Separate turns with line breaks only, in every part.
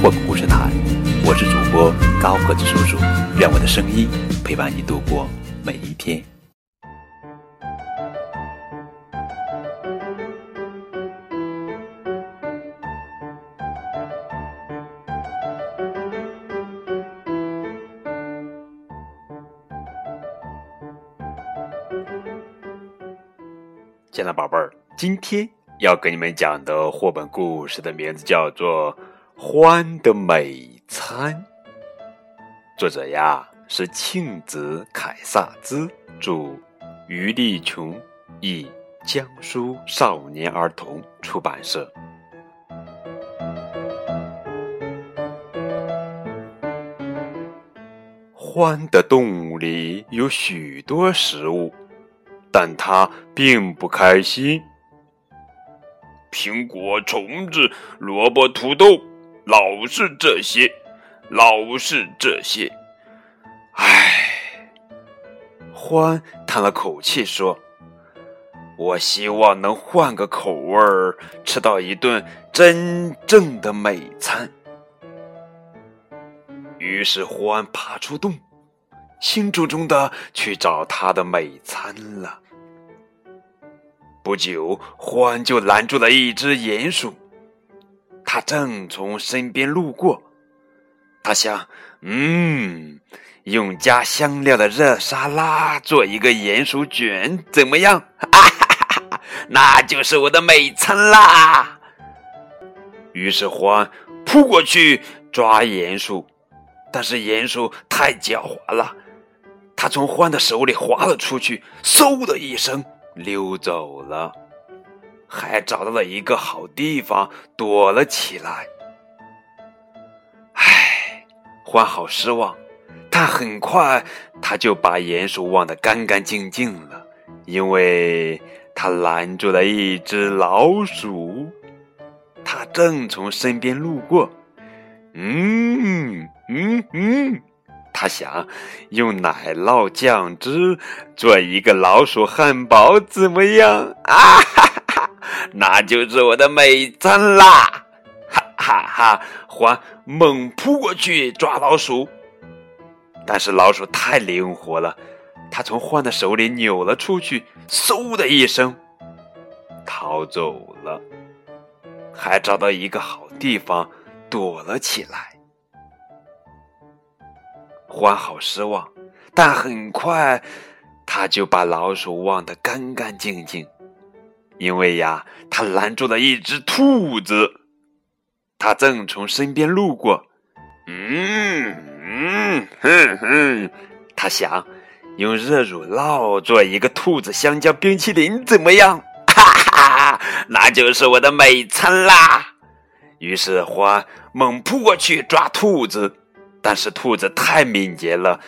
绘本故事台，我是主播高个子叔叔，愿我的声音陪伴你度过每一天。亲爱的宝贝儿，今天要给你们讲的绘本故事的名字叫做《欢的美餐》，作者呀是庆子凯萨兹，著，于丽琼，译，江苏少年儿童出版社。欢的动物里有许多食物。但它并不开心。苹果、虫子、萝卜、土豆，老是这些，老是这些。唉，欢叹了口气说：“我希望能换个口味儿，吃到一顿真正的美餐。”于是欢爬出洞。兴冲冲的去找他的美餐了。不久，欢就拦住了一只鼹鼠，正从身边路过。他想：“嗯，用加香料的热沙拉做一个鼹鼠卷，怎么样？”啊哈哈，那就是我的美餐啦！于是欢扑过去抓鼹鼠，但是鼹鼠太狡猾了。他从欢的手里滑了出去，嗖的一声溜走了，还找到了一个好地方躲了起来。唉，欢好失望，但很快他就把鼹鼠忘得干干净净了，因为他拦住了一只老鼠，它正从身边路过。嗯嗯嗯。他想用奶酪酱汁做一个老鼠汉堡，怎么样？啊哈，那就是我的美餐啦！哈哈哈！欢猛扑过去抓老鼠，但是老鼠太灵活了，它从欢的手里扭了出去，嗖的一声逃走了，还找到一个好地方躲了起来。欢好失望，但很快他就把老鼠忘得干干净净，因为呀，他拦住了一只兔子，他正从身边路过。嗯嗯哼哼，他想用热乳酪做一个兔子香蕉冰淇淋，怎么样？哈哈，那就是我的美餐啦！于是欢猛扑过去抓兔子。但是兔子太敏捷了，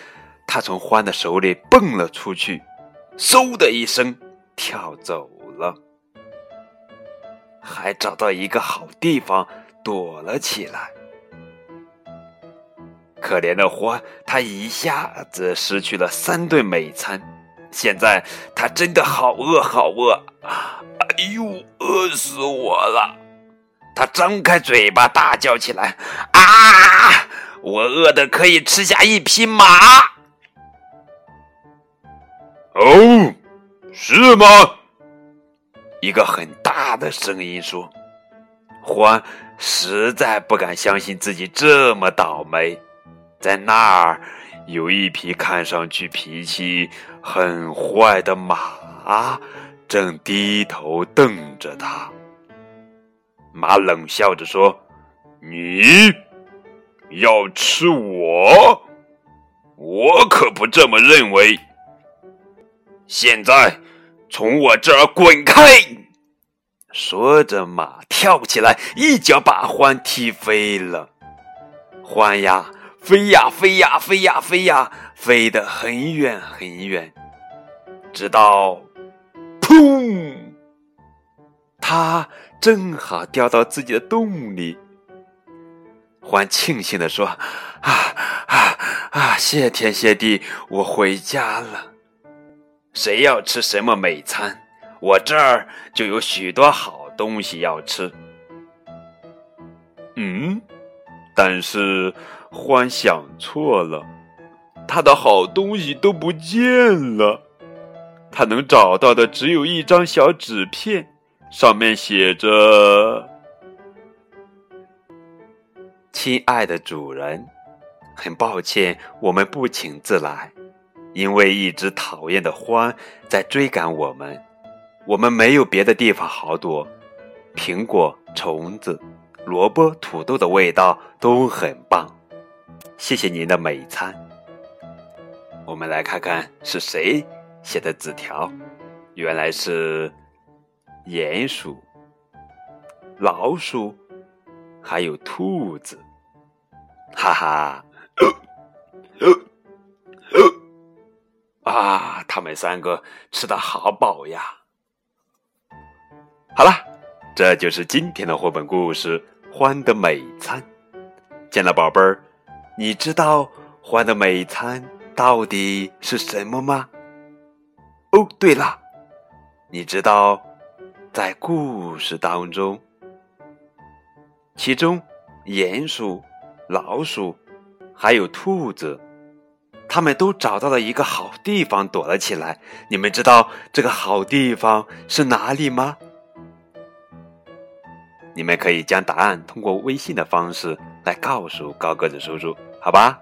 它从欢的手里蹦了出去，嗖的一声跳走了，还找到一个好地方躲了起来。可怜的花，他一下子失去了三顿美餐，现在他真的好饿，好饿啊！哎呦，饿死我了！他张开嘴巴大叫起来：“啊！”我饿的可以吃下一匹马。哦，是吗？一个很大的声音说：“欢实在不敢相信自己这么倒霉。”在那儿有一匹看上去脾气很坏的马，正低头瞪着他。马冷笑着说：“你。”要吃我？我可不这么认为。现在从我这儿滚开！说着，马跳起来，一脚把欢踢飞了。欢呀，飞呀飞呀飞呀飞呀，飞得很远很远，直到，砰！它正好掉到自己的洞里。獾庆幸地说：“啊啊啊！谢天谢地，我回家了。谁要吃什么美餐，我这儿就有许多好东西要吃。”嗯，但是欢想错了，他的好东西都不见了。他能找到的只有一张小纸片，上面写着：“亲爱的主人，很抱歉我们不请自来，因为一只讨厌的獾在追赶我们。我们没有别的地方好躲，苹果、虫子。”萝卜、土豆的味道都很棒，谢谢您的美餐。我们来看看是谁写的纸条，原来是鼹鼠、老鼠，还有兔子。哈哈，啊，他们三个吃的好饱呀！好了。这就是今天的绘本故事《欢的美餐》。见了宝贝儿，你知道欢的美餐到底是什么吗？哦，对了，你知道在故事当中，其中鼹鼠、老鼠还有兔子，他们都找到了一个好地方躲了起来。你们知道这个好地方是哪里吗？你们可以将答案通过微信的方式来告诉高个子叔叔，好吧？